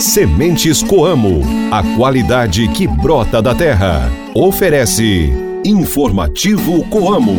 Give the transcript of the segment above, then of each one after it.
Sementes Coamo, a qualidade que brota da terra. Oferece Informativo Coamo.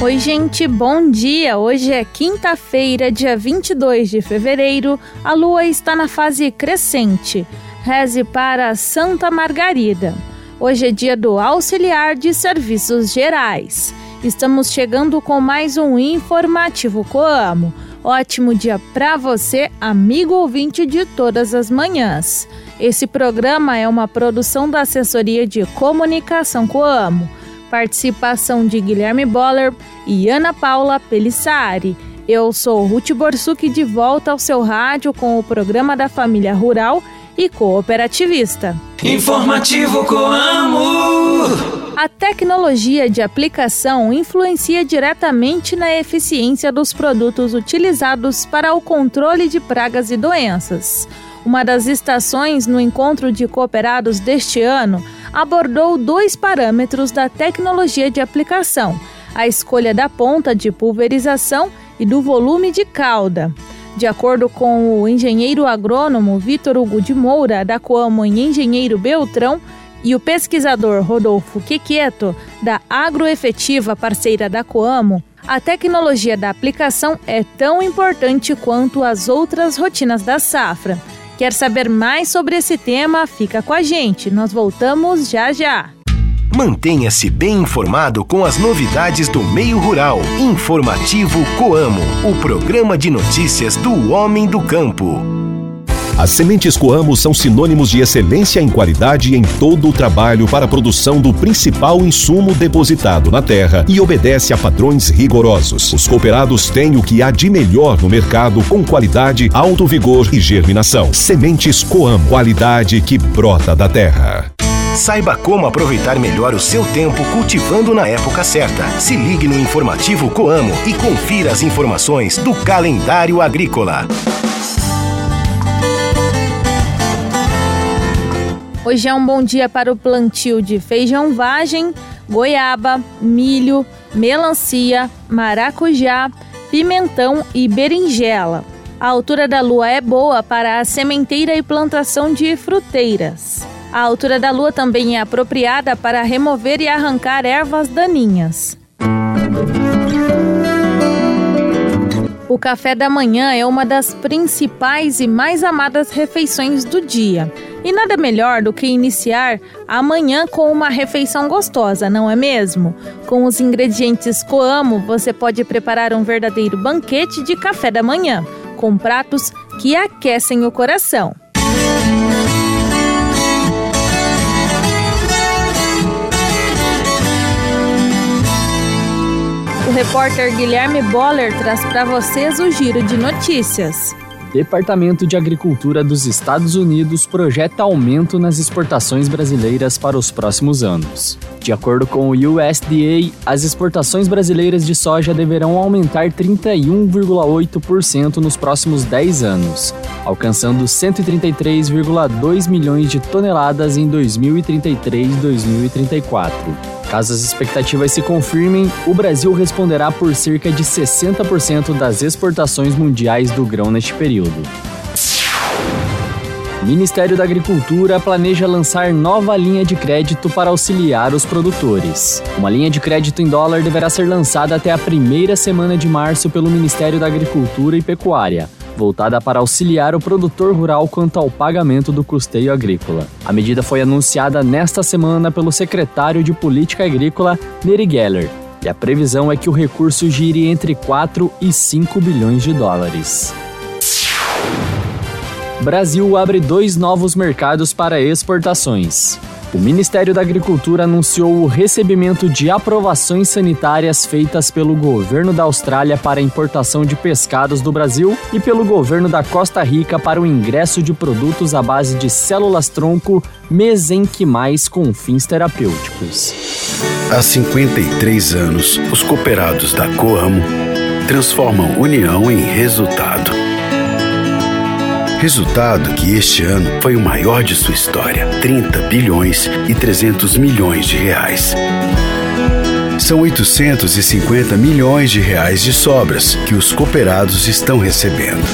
Oi, gente, bom dia! Hoje é quinta-feira, dia 22 de fevereiro. A lua está na fase crescente. Reze para Santa Margarida. Hoje é dia do auxiliar de serviços gerais. Estamos chegando com mais um informativo Coamo. Ótimo dia para você, amigo ouvinte de todas as manhãs. Esse programa é uma produção da Assessoria de Comunicação Coamo. Participação de Guilherme Boller e Ana Paula Pelissari. Eu sou Ruth Borsuk de volta ao seu rádio com o programa da Família Rural e cooperativista. Informativo Coamo. A tecnologia de aplicação influencia diretamente na eficiência dos produtos utilizados para o controle de pragas e doenças. Uma das estações no encontro de cooperados deste ano abordou dois parâmetros da tecnologia de aplicação: a escolha da ponta de pulverização e do volume de cauda. De acordo com o engenheiro agrônomo Vitor Hugo de Moura, da Coamo em Engenheiro Beltrão, e o pesquisador Rodolfo Quequeto, da Agroefetiva parceira da Coamo, a tecnologia da aplicação é tão importante quanto as outras rotinas da safra. Quer saber mais sobre esse tema? Fica com a gente, nós voltamos já já. Mantenha-se bem informado com as novidades do meio rural. Informativo Coamo, o programa de notícias do homem do campo. As sementes Coamo são sinônimos de excelência em qualidade em todo o trabalho para a produção do principal insumo depositado na terra e obedece a padrões rigorosos. Os cooperados têm o que há de melhor no mercado com qualidade, alto vigor e germinação. Sementes Coamo, qualidade que brota da terra. Saiba como aproveitar melhor o seu tempo cultivando na época certa. Se ligue no informativo Coamo e confira as informações do calendário agrícola. Hoje é um bom dia para o plantio de feijão vagem, goiaba, milho, melancia, maracujá, pimentão e berinjela. A altura da lua é boa para a sementeira e plantação de fruteiras. A altura da lua também é apropriada para remover e arrancar ervas daninhas. O café da manhã é uma das principais e mais amadas refeições do dia. E nada melhor do que iniciar a manhã com uma refeição gostosa, não é mesmo? Com os ingredientes Coamo, você pode preparar um verdadeiro banquete de café da manhã, com pratos que aquecem o coração. O repórter Guilherme Boller traz para vocês o giro de notícias. Departamento de Agricultura dos Estados Unidos projeta aumento nas exportações brasileiras para os próximos anos. De acordo com o USDA, as exportações brasileiras de soja deverão aumentar 31,8% nos próximos 10 anos, alcançando 133,2 milhões de toneladas em 2033 2034. Caso as expectativas se confirmem, o Brasil responderá por cerca de 60% das exportações mundiais do grão neste período. O Ministério da Agricultura planeja lançar nova linha de crédito para auxiliar os produtores. Uma linha de crédito em dólar deverá ser lançada até a primeira semana de março pelo Ministério da Agricultura e Pecuária voltada para auxiliar o produtor rural quanto ao pagamento do custeio agrícola. A medida foi anunciada nesta semana pelo secretário de Política Agrícola, Neri Geller, e a previsão é que o recurso gire entre 4 e 5 bilhões de dólares. Brasil abre dois novos mercados para exportações. O Ministério da Agricultura anunciou o recebimento de aprovações sanitárias feitas pelo governo da Austrália para a importação de pescados do Brasil e pelo governo da Costa Rica para o ingresso de produtos à base de células-tronco mesenquimais com fins terapêuticos. Há 53 anos, os cooperados da Coamo transformam união em resultado Resultado que este ano foi o maior de sua história: 30 bilhões e 300 milhões de reais. São 850 milhões de reais de sobras que os cooperados estão recebendo.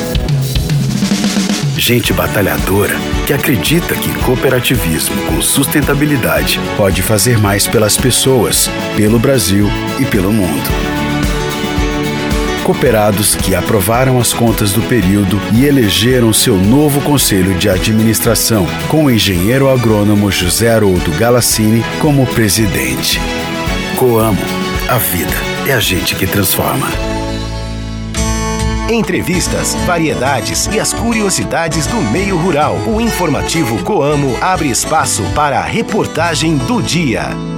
Gente batalhadora que acredita que cooperativismo com sustentabilidade pode fazer mais pelas pessoas, pelo Brasil e pelo mundo. Cooperados que aprovaram as contas do período e elegeram seu novo conselho de administração, com o engenheiro agrônomo José Haroldo Galassini como presidente. Coamo, a vida é a gente que transforma. Entrevistas, variedades e as curiosidades do meio rural. O informativo Coamo abre espaço para a reportagem do dia.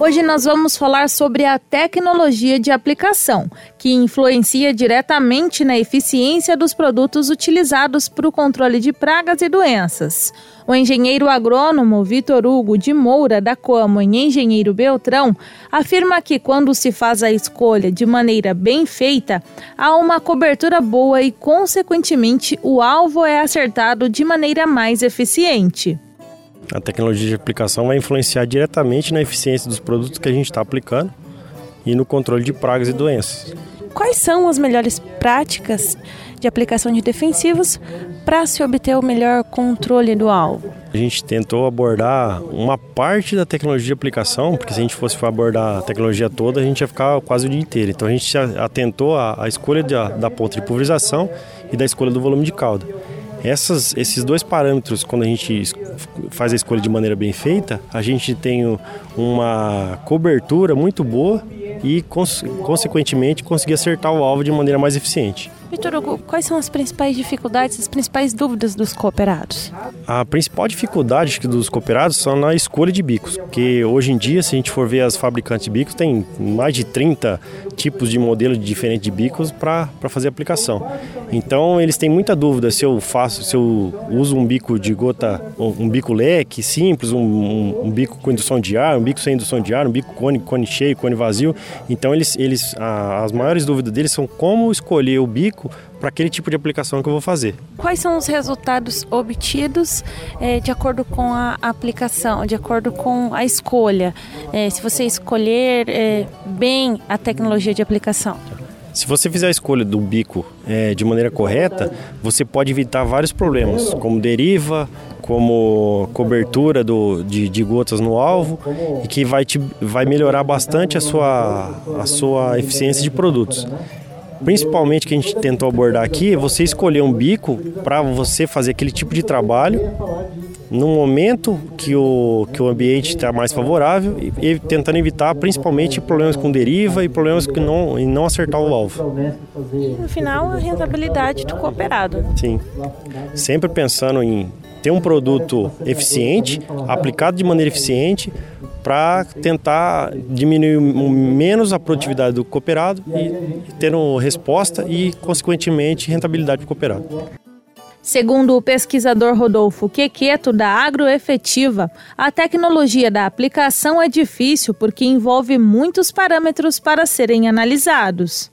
Hoje nós vamos falar sobre a tecnologia de aplicação, que influencia diretamente na eficiência dos produtos utilizados para o controle de pragas e doenças. O engenheiro agrônomo Vitor Hugo de Moura, da Coamo em Engenheiro Beltrão, afirma que quando se faz a escolha de maneira bem feita, há uma cobertura boa e, consequentemente, o alvo é acertado de maneira mais eficiente. A tecnologia de aplicação vai influenciar diretamente na eficiência dos produtos que a gente está aplicando e no controle de pragas e doenças. Quais são as melhores práticas de aplicação de defensivos para se obter o melhor controle do alvo? A gente tentou abordar uma parte da tecnologia de aplicação, porque se a gente fosse abordar a tecnologia toda, a gente ia ficar quase o dia inteiro. Então a gente atentou à escolha da, da ponta de pulverização e da escolha do volume de cauda. Essas, esses dois parâmetros, quando a gente faz a escolha de maneira bem feita, a gente tem uma cobertura muito boa e, consequentemente, conseguir acertar o alvo de maneira mais eficiente. Vitor Hugo, quais são as principais dificuldades, as principais dúvidas dos cooperados? A principal dificuldade dos cooperados são na escolha de bicos, porque hoje em dia, se a gente for ver as fabricantes de bicos, tem mais de 30 tipos de modelos diferentes de bicos para fazer aplicação. Então, eles têm muita dúvida se eu faço, se eu uso um bico de gota, um bico leque simples, um, um, um bico com indução de ar, um bico sem indução de ar, um bico cone, cone cheio, cone vazio. Então, eles, eles, a, as maiores dúvidas deles são como escolher o bico para aquele tipo de aplicação que eu vou fazer. Quais são os resultados obtidos é, de acordo com a aplicação, de acordo com a escolha? É, se você escolher é, bem a tecnologia de aplicação. Se você fizer a escolha do bico é, de maneira correta, você pode evitar vários problemas, como deriva, como cobertura do, de, de, gotas no alvo, e que vai, te, vai melhorar bastante a sua, a sua eficiência de produtos principalmente que a gente tentou abordar aqui, é você escolher um bico para você fazer aquele tipo de trabalho no momento que o, que o ambiente está mais favorável e, e, tentando evitar principalmente problemas com deriva e problemas que não, e não acertar o alvo. E no final, a rentabilidade do cooperado. Sim. Sempre pensando em ter um produto eficiente, aplicado de maneira eficiente, para tentar diminuir menos a produtividade do cooperado e ter uma resposta e, consequentemente, rentabilidade para o cooperado. Segundo o pesquisador Rodolfo Quequeto, da Agroefetiva, a tecnologia da aplicação é difícil porque envolve muitos parâmetros para serem analisados.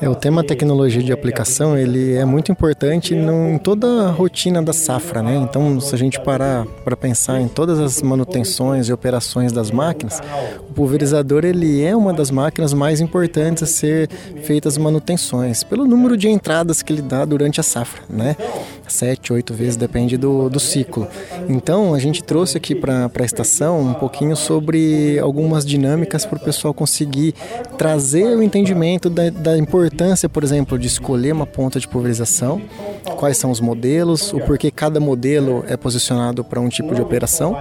É, o tema tecnologia de aplicação ele é muito importante em toda a rotina da safra, né? Então, se a gente parar para pensar em todas as manutenções e operações das máquinas, o pulverizador ele é uma das máquinas mais importantes a ser feitas manutenções, pelo número de entradas que ele dá durante a safra, né? Sete, oito vezes, depende do, do ciclo. Então, a gente trouxe aqui para a estação um pouquinho sobre algumas dinâmicas para o pessoal conseguir trazer o entendimento da, da importância, por exemplo, de escolher uma ponta de pulverização, quais são os modelos, o porquê cada modelo é posicionado para um tipo de operação,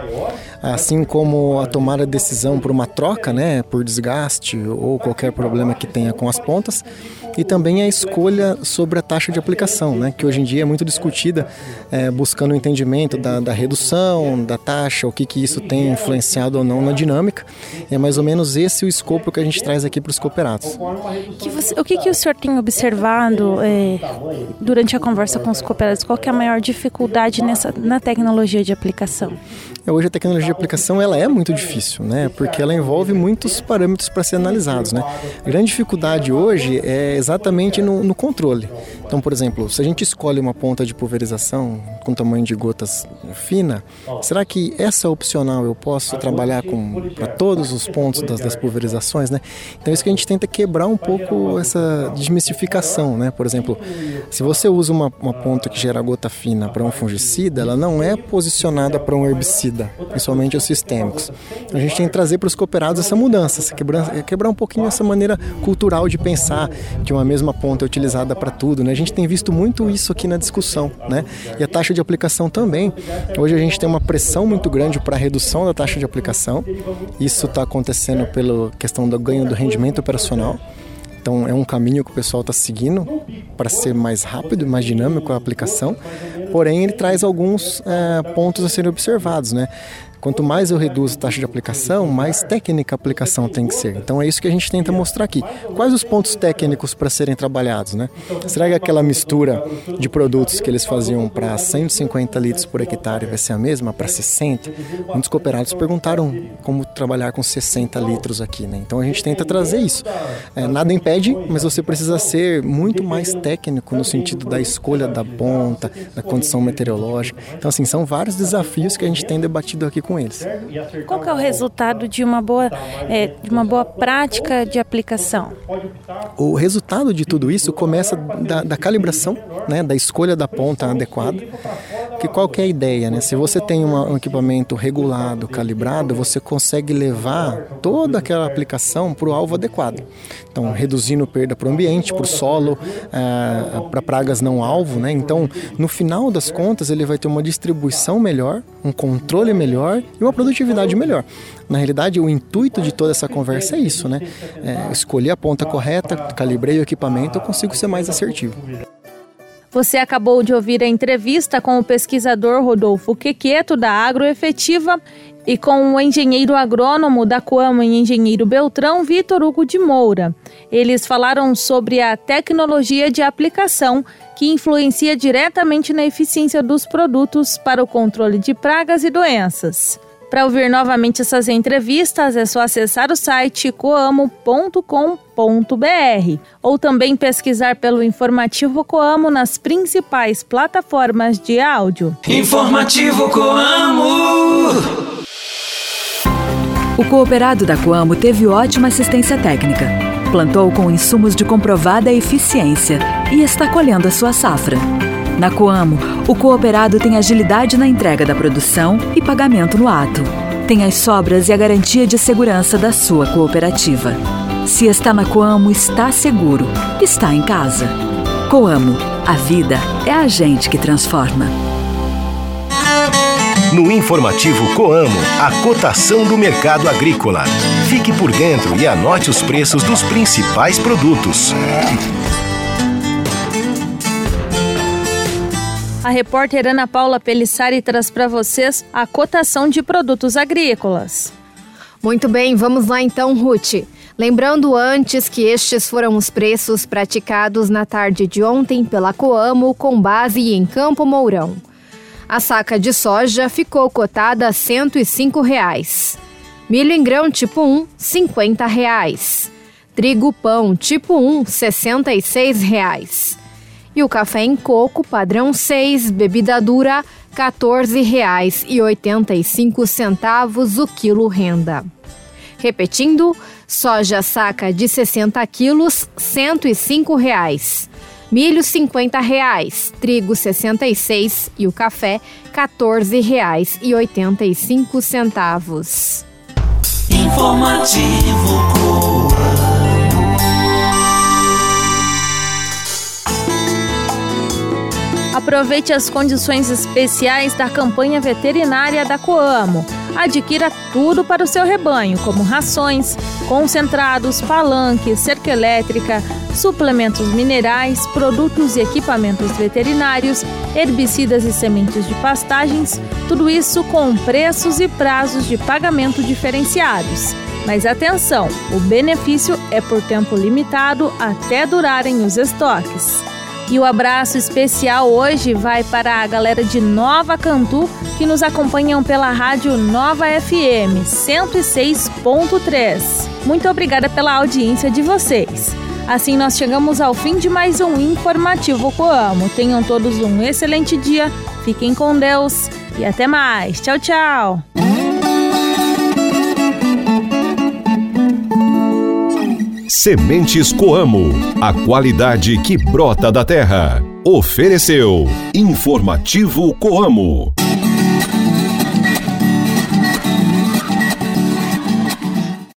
assim como a tomada de decisão por uma troca, né, por desgaste ou qualquer problema que tenha com as pontas, e também a escolha sobre a taxa de aplicação, né, que hoje em dia é muito discutida, é, buscando o entendimento da, da, redução, da taxa, o que, que isso tem influenciado ou não na dinâmica. E é mais ou menos esse o escopo que a gente traz aqui para os cooperados. Que você, o que, que o senhor tem observado é, durante a conversa com os cooperados? Qual é a maior dificuldade nessa, na tecnologia de aplicação? Hoje a tecnologia de aplicação ela é muito difícil, né? Porque ela envolve muitos parâmetros para ser analisados, né? A grande dificuldade hoje é exatamente no, no controle. Então, por exemplo, se a gente escolhe uma ponta de pulverização com tamanho de gotas fina, será que essa opcional eu posso trabalhar com para todos os pontos das, das pulverizações, né? Então, é isso que a gente tenta quebrar um pouco essa desmistificação, né? Por exemplo, se você usa uma, uma ponta que gera gota fina para um fungicida, ela não é posicionada para um herbicida, principalmente os sistêmicos. A gente tem que trazer para os cooperados essa mudança, quebrar, quebrar um pouquinho essa maneira cultural de pensar que uma mesma ponta é utilizada para tudo, né? Gente tem visto muito isso aqui na discussão, né? E a taxa de aplicação também. Hoje a gente tem uma pressão muito grande para a redução da taxa de aplicação. Isso está acontecendo pela questão do ganho do rendimento operacional. Então é um caminho que o pessoal está seguindo para ser mais rápido mais dinâmico a aplicação. Porém, ele traz alguns é, pontos a serem observados, né? Quanto mais eu reduzo a taxa de aplicação, mais técnica a aplicação tem que ser. Então é isso que a gente tenta mostrar aqui. Quais os pontos técnicos para serem trabalhados, né? Será que aquela mistura de produtos que eles faziam para 150 litros por hectare vai ser a mesma para 60? Muitos cooperados perguntaram como trabalhar com 60 litros aqui, né? Então a gente tenta trazer isso. É, nada impede, mas você precisa ser muito mais técnico no sentido da escolha da ponta, da condição meteorológica. Então assim, são vários desafios que a gente tem debatido aqui com eles. Qual é o resultado de uma boa, é, de uma boa prática de aplicação? O resultado de tudo isso começa da, da calibração, né, da escolha da ponta adequada. Que qual que é a ideia, né? Se você tem um equipamento regulado, calibrado, você consegue levar toda aquela aplicação para o alvo adequado. Então, reduzindo perda para o ambiente, para o solo, é, para pragas não alvo, né? Então, no final das contas, ele vai ter uma distribuição melhor, um controle melhor melhor e uma produtividade melhor. Na realidade, o intuito de toda essa conversa é isso, né? É, escolher a ponta correta, calibrei o equipamento, eu consigo ser mais assertivo. Você acabou de ouvir a entrevista com o pesquisador Rodolfo Quequeto, da Agroefetiva, e com o engenheiro agrônomo da Coama e engenheiro Beltrão, Vitor Hugo de Moura. Eles falaram sobre a tecnologia de aplicação que influencia diretamente na eficiência dos produtos para o controle de pragas e doenças. Para ouvir novamente essas entrevistas, é só acessar o site coamo.com.br ou também pesquisar pelo Informativo Coamo nas principais plataformas de áudio. Informativo Coamo! O cooperado da Coamo teve ótima assistência técnica. Plantou com insumos de comprovada eficiência e está colhendo a sua safra. Na Coamo, o cooperado tem agilidade na entrega da produção e pagamento no ato. Tem as sobras e a garantia de segurança da sua cooperativa. Se está na Coamo, está seguro. Está em casa. Coamo, a vida é a gente que transforma. No informativo Coamo, a cotação do mercado agrícola. Fique por dentro e anote os preços dos principais produtos. A repórter Ana Paula Pelissari traz para vocês a cotação de produtos agrícolas. Muito bem, vamos lá então, Ruth. Lembrando antes que estes foram os preços praticados na tarde de ontem pela Coamo com base em Campo Mourão. A saca de soja ficou cotada a 105 reais. Milho em grão tipo 1, 50 reais. Trigo pão tipo 1, R$ 66. E o café em coco padrão 6, bebida dura, R$ 14,85 o quilo renda. Repetindo, soja saca de 60 quilos, 105 reais. Milho 50 reais, trigo R$ 66 e o café R$ 14,85. Informativo Aproveite as condições especiais da campanha veterinária da Coamo. Adquira tudo para o seu rebanho, como rações, concentrados, palanques, cerca elétrica, suplementos minerais, produtos e equipamentos veterinários, herbicidas e sementes de pastagens, tudo isso com preços e prazos de pagamento diferenciados. Mas atenção, o benefício é por tempo limitado até durarem os estoques. E o abraço especial hoje vai para a galera de Nova Cantu que nos acompanham pela rádio Nova FM 106.3. Muito obrigada pela audiência de vocês. Assim nós chegamos ao fim de mais um informativo Coamo. Tenham todos um excelente dia. Fiquem com Deus e até mais. Tchau, tchau. Sementes Coamo, a qualidade que brota da terra. Ofereceu Informativo Coamo.